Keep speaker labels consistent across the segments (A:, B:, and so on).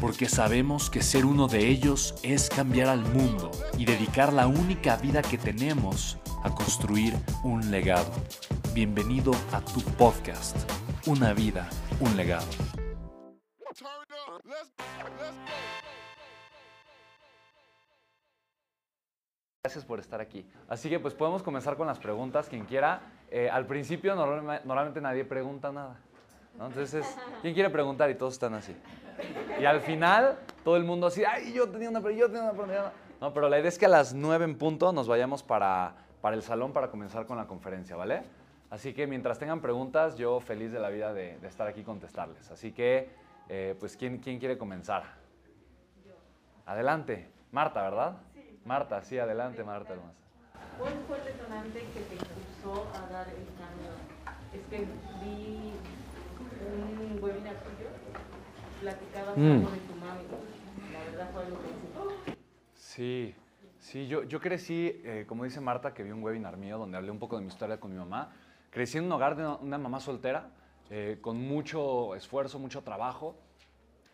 A: porque sabemos que ser uno de ellos es cambiar al mundo y dedicar la única vida que tenemos a construir un legado. Bienvenido a tu podcast, Una vida, un legado. Gracias por estar aquí. Así que pues podemos comenzar con las preguntas, quien quiera. Eh, al principio normalmente nadie pregunta nada. Entonces, ¿quién quiere preguntar? Y todos están así. Y al final, todo el mundo así, ay, yo tenía una pregunta, yo tenía una pregunta. No, pero la idea es que a las nueve en punto nos vayamos para, para el salón para comenzar con la conferencia, ¿vale? Así que mientras tengan preguntas, yo feliz de la vida de, estar aquí y contestarles. Así que, eh, pues, ¿quién, ¿quién quiere comenzar? Yo. Adelante. Marta, ¿verdad? Sí. Marta, sí, adelante, Marta, hermosa.
B: ¿Cuál fue el detonante que te impulsó a dar el cambio? Es que vi un webinar tuyo, platicabas mm. algo de tu mami. La verdad fue algo que me
A: Sí, sí, yo, yo crecí, eh, como dice Marta, que vi un webinar mío donde hablé un poco de mi historia con mi mamá. Crecí en un hogar de una, mamá soltera, eh, con mucho esfuerzo, mucho trabajo,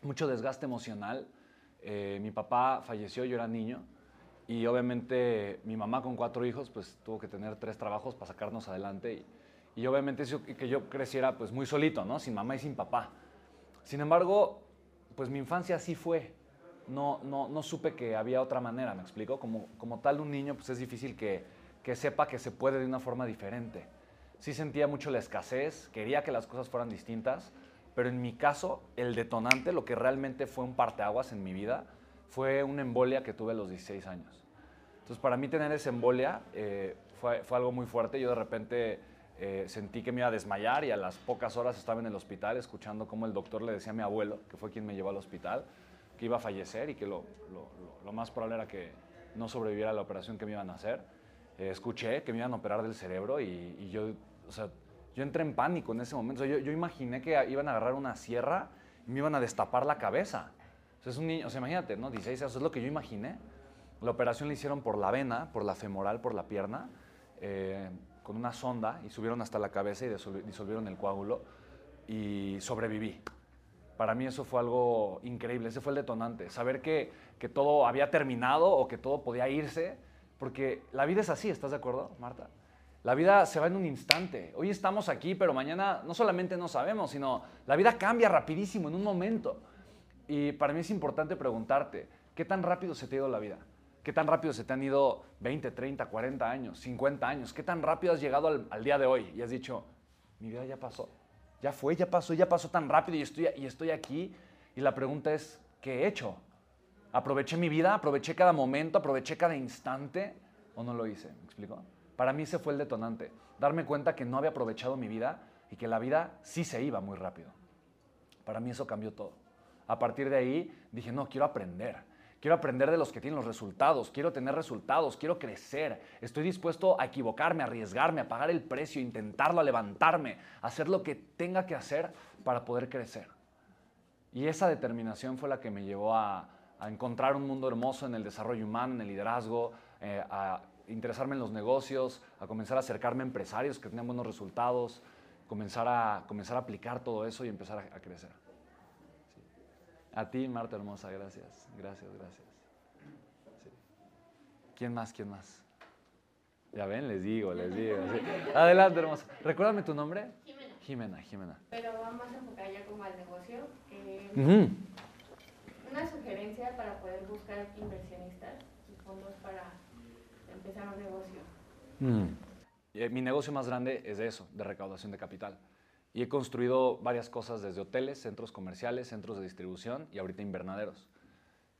A: mucho desgaste emocional. Eh, mi papá falleció, yo era niño, y obviamente mi mamá con cuatro hijos, pues tuvo que tener tres trabajos para sacarnos adelante. Y, y obviamente eso que yo creciera pues muy solito, ¿no? Sin mamá y sin papá. Sin embargo, pues mi infancia así fue. No, no, no supe que había otra manera, ¿me explico? Como, como tal un niño pues es difícil que, que sepa que se puede de una forma diferente. Sí sentía mucho la escasez, quería que las cosas fueran distintas, pero en mi caso el detonante, lo que realmente fue un parteaguas en mi vida, fue una embolia que tuve a los 16 años. Entonces para mí tener esa embolia eh, fue, fue algo muy fuerte. Yo de repente eh, sentí que me iba a desmayar y a las pocas horas estaba en el hospital escuchando cómo el doctor le decía a mi abuelo, que fue quien me llevó al hospital, que iba a fallecer y que lo, lo, más probable era que no sobreviviera a la operación que me iban a hacer. Eh, escuché que me iban a operar del cerebro y, yo, o sea, yo entré en pánico en ese momento. yo, yo, imaginé que iban a agarrar una sierra y me iban a destapar la cabeza. O sea, es un niño, o sea, imagínate, ¿no? 16 años, es lo que yo imaginé. La operación la hicieron por la vena, por la femoral, por la pierna. Eh, con una sonda y subieron hasta la cabeza y disolvieron el coágulo y sobreviví. Para mí eso fue algo increíble, ese fue el detonante, saber que, que todo había terminado o que todo podía irse, porque la vida es así, ¿estás de acuerdo, Marta? La vida se va en un instante. Hoy estamos aquí, pero mañana no solamente no sabemos, sino la vida cambia rapidísimo en un momento. Y para mí es importante preguntarte, ¿qué tan rápido se te ha ido la vida? ¿Qué tan rápido se te han ido 20, 30, 40 años, 50 años? ¿Qué tan rápido has llegado al, día de hoy y has dicho, mi vida ya pasó? Ya fue, ya pasó, ya pasó tan rápido y estoy, y estoy aquí. Y la pregunta es, ¿qué he hecho? ¿Aproveché mi vida? ¿Aproveché cada momento? ¿Aproveché cada instante? ¿O no lo hice? ¿Me explico? Para mí ese fue el detonante. Darme cuenta que no había aprovechado mi vida y que la vida sí se iba muy rápido. Para mí eso cambió todo. A partir de ahí dije, no, quiero aprender Quiero aprender de los que tienen los resultados, quiero tener resultados, quiero crecer. Estoy dispuesto a equivocarme, a arriesgarme, a pagar el precio, a intentarlo, a levantarme, a hacer lo que tenga que hacer para poder crecer. Y esa determinación fue la que me llevó a, encontrar un mundo hermoso en el desarrollo humano, en el liderazgo, eh, a interesarme en los negocios, a comenzar a acercarme a empresarios que tenían buenos resultados, comenzar a, comenzar a aplicar todo eso y empezar a crecer. A ti, Marta hermosa, gracias. Gracias, gracias. ¿Quién más? ¿Quién más? Ya ven, les digo, les digo. Adelante, hermosa. Recuérdame tu nombre.
B: Jimena.
A: Jimena, Jimena.
B: Pero vamos a enfocar ya como al negocio. Eh, Una sugerencia para poder buscar inversionistas y fondos para empezar un negocio?
A: Mm. Eh, Mi negocio más grande es eso, de recaudación de capital. Y he construido varias cosas desde hoteles, centros comerciales, centros de distribución y ahorita invernaderos.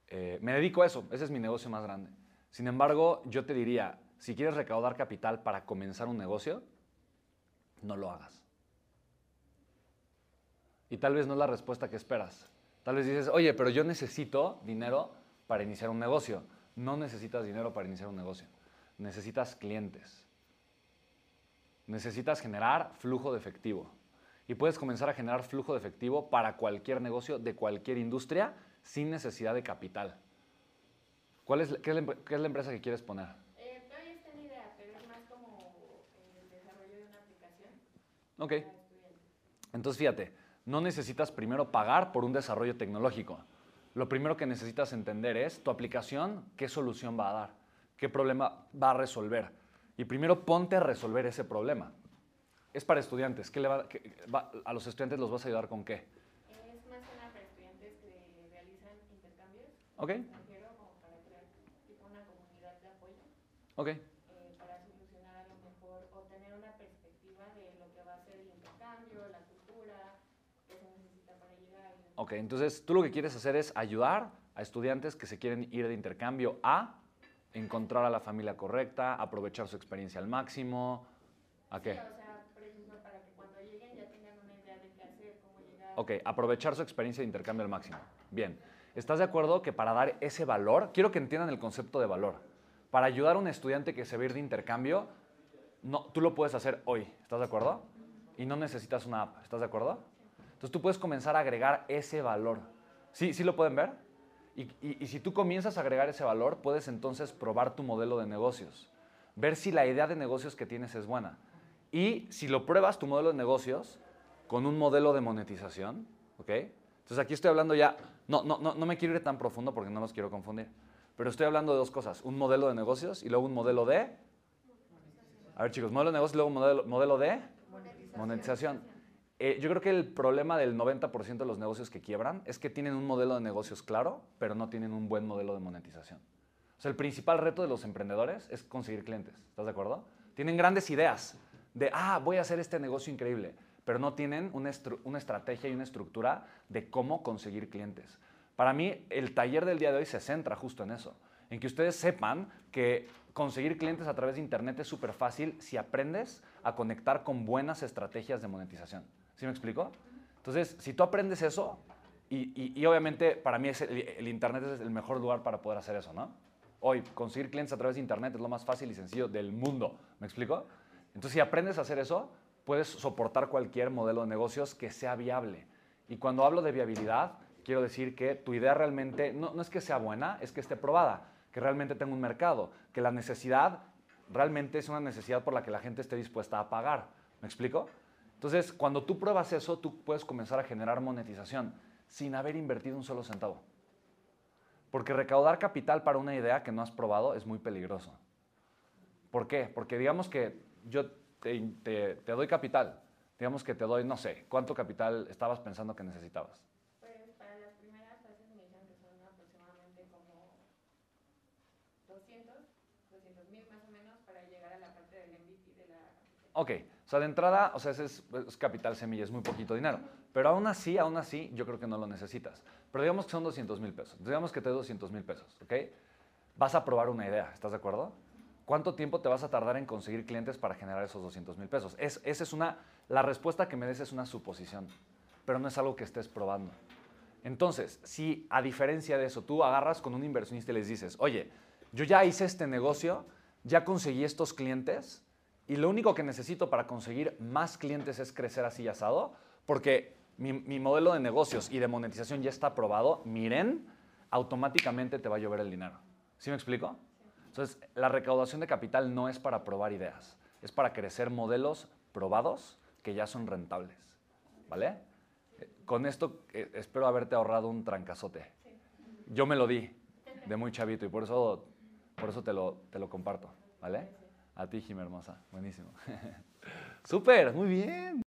A: Eh, me dedico a eso, ese es mi negocio más grande. Sin embargo, yo te diría, si quieres recaudar capital para comenzar un negocio, no lo hagas. Y tal vez no es la respuesta que esperas. Tal vez dices, oye, pero yo necesito dinero para iniciar un negocio. No necesitas dinero para iniciar un negocio. Necesitas clientes. Necesitas generar flujo de efectivo. Y puedes comenzar a generar flujo de efectivo para cualquier negocio de cualquier industria sin necesidad de capital. ¿Cuál es, qué, es la, empre- qué es la empresa que quieres poner?
B: Eh, todavía está en idea, pero es más como eh, el desarrollo de una aplicación
A: Ok. Entonces, fíjate, no necesitas primero pagar por un desarrollo tecnológico. Lo primero que necesitas entender es tu aplicación, qué solución va a dar, qué problema va a resolver. Y primero ponte a resolver ese problema. Es para estudiantes. ¿Qué le va- qué- va- ¿A los estudiantes los vas a ayudar con qué?
B: Es más que nada para estudiantes que realizan intercambios
A: ¿Ok?
B: como para crear tipo una comunidad de apoyo
A: ¿Ok?
B: eh, para solucionar a lo mejor o tener una perspectiva de lo que va a ser el intercambio, la cultura, qué se necesita para llegar.
A: Ok, entonces tú lo que quieres hacer es ayudar a estudiantes que se quieren ir de intercambio a encontrar a la familia correcta, aprovechar su experiencia al máximo. ¿A
B: Sí,
A: qué?
B: o sea, por ejemplo, para que cuando lleguen ya tengan una idea de qué hacer, cómo llegar.
A: Ok, aprovechar su experiencia de intercambio al máximo. Bien, ¿estás de acuerdo que para dar ese valor, quiero que entiendan el concepto de valor, para ayudar a un estudiante que se va a ir de intercambio, no, tú lo puedes hacer hoy, ¿estás de acuerdo? Y no necesitas una app, ¿estás de acuerdo? Entonces tú puedes comenzar a agregar ese valor. ¿Sí, sí lo pueden ver? Y, y- y si tú comienzas a agregar ese valor, puedes entonces probar tu modelo de negocios, ver si la idea de negocios que tienes es buena. Y si lo pruebas tu modelo de negocios con un modelo de monetización, ¿ok? Entonces aquí estoy hablando ya, no, no, no, no me quiero ir tan profundo porque no los quiero confundir, pero estoy hablando de dos cosas, un modelo de negocios y luego un modelo de... A ver chicos, modelo de negocios y luego modelo, modelo de monetización. Eh, yo creo que el problema del 90% de los negocios que quiebran es que tienen un modelo de negocios claro, pero no tienen un buen modelo de monetización. O sea, el principal reto de los emprendedores es conseguir clientes. ¿Estás de acuerdo? Tienen grandes ideas de, ah, voy a hacer este negocio increíble, pero no tienen una, una estrategia y una estructura de cómo conseguir clientes. Para mí, el taller del día de hoy se centra justo en eso, en que ustedes sepan que conseguir clientes a través de Internet es súper fácil si aprendes a conectar con buenas estrategias de monetización. ¿Sí me explico? Entonces, si tú aprendes eso, y, y- obviamente para mí el, el Internet es el mejor lugar para poder hacer eso, ¿no? Hoy, conseguir clientes a través de Internet es lo más fácil y sencillo del mundo. ¿Me explico? Entonces, si aprendes a hacer eso, puedes soportar cualquier modelo de negocios que sea viable. Y cuando hablo de viabilidad, quiero decir que tu idea realmente no, no es que sea buena, es que esté probada, que realmente tenga un mercado, que la necesidad realmente es una necesidad por la que la gente esté dispuesta a pagar. ¿Me explico? Entonces, cuando tú pruebas eso, tú puedes comenzar a generar monetización sin haber invertido un solo centavo. Porque recaudar capital para una idea que no has probado es muy peligroso. ¿Por qué? Porque digamos que yo te, te- te doy capital, digamos que te doy, no sé, ¿cuánto capital estabas pensando que necesitabas?
B: Pues para las primeras fases me dijeron que son aproximadamente como 200, 200 mil más o menos para llegar a la parte del MVP de la.
A: Ok, o sea, de entrada, o sea, ese es, es capital semilla, es muy poquito dinero. Pero aún así, aún así, yo creo que no lo necesitas. Pero digamos que son 200 mil pesos. Digamos que te doy 200 mil pesos, ¿ok? Vas a probar una idea, ¿estás de acuerdo? ¿Cuánto tiempo te vas a tardar en conseguir clientes para generar esos 200 mil pesos? Es, esa es una, la respuesta que me des es una suposición, pero no es algo que estés probando. Entonces, si a diferencia de eso tú agarras con un inversionista y les dices, oye, yo ya hice este negocio, ya conseguí estos clientes y lo único que necesito para conseguir más clientes es crecer así asado, porque mi, mi modelo de negocios y de monetización ya está aprobado, miren, automáticamente te va a llover el dinero. ¿Sí me explico? Entonces, la recaudación de capital no es para probar ideas, es para crecer modelos probados que ya son rentables. ¿Vale? Con esto eh, espero haberte ahorrado un trancazote. Yo me lo di de muy chavito y por eso, por eso te, lo, te lo comparto. ¿Vale? A ti, Jimmy hermosa. Buenísimo. Súper, muy bien.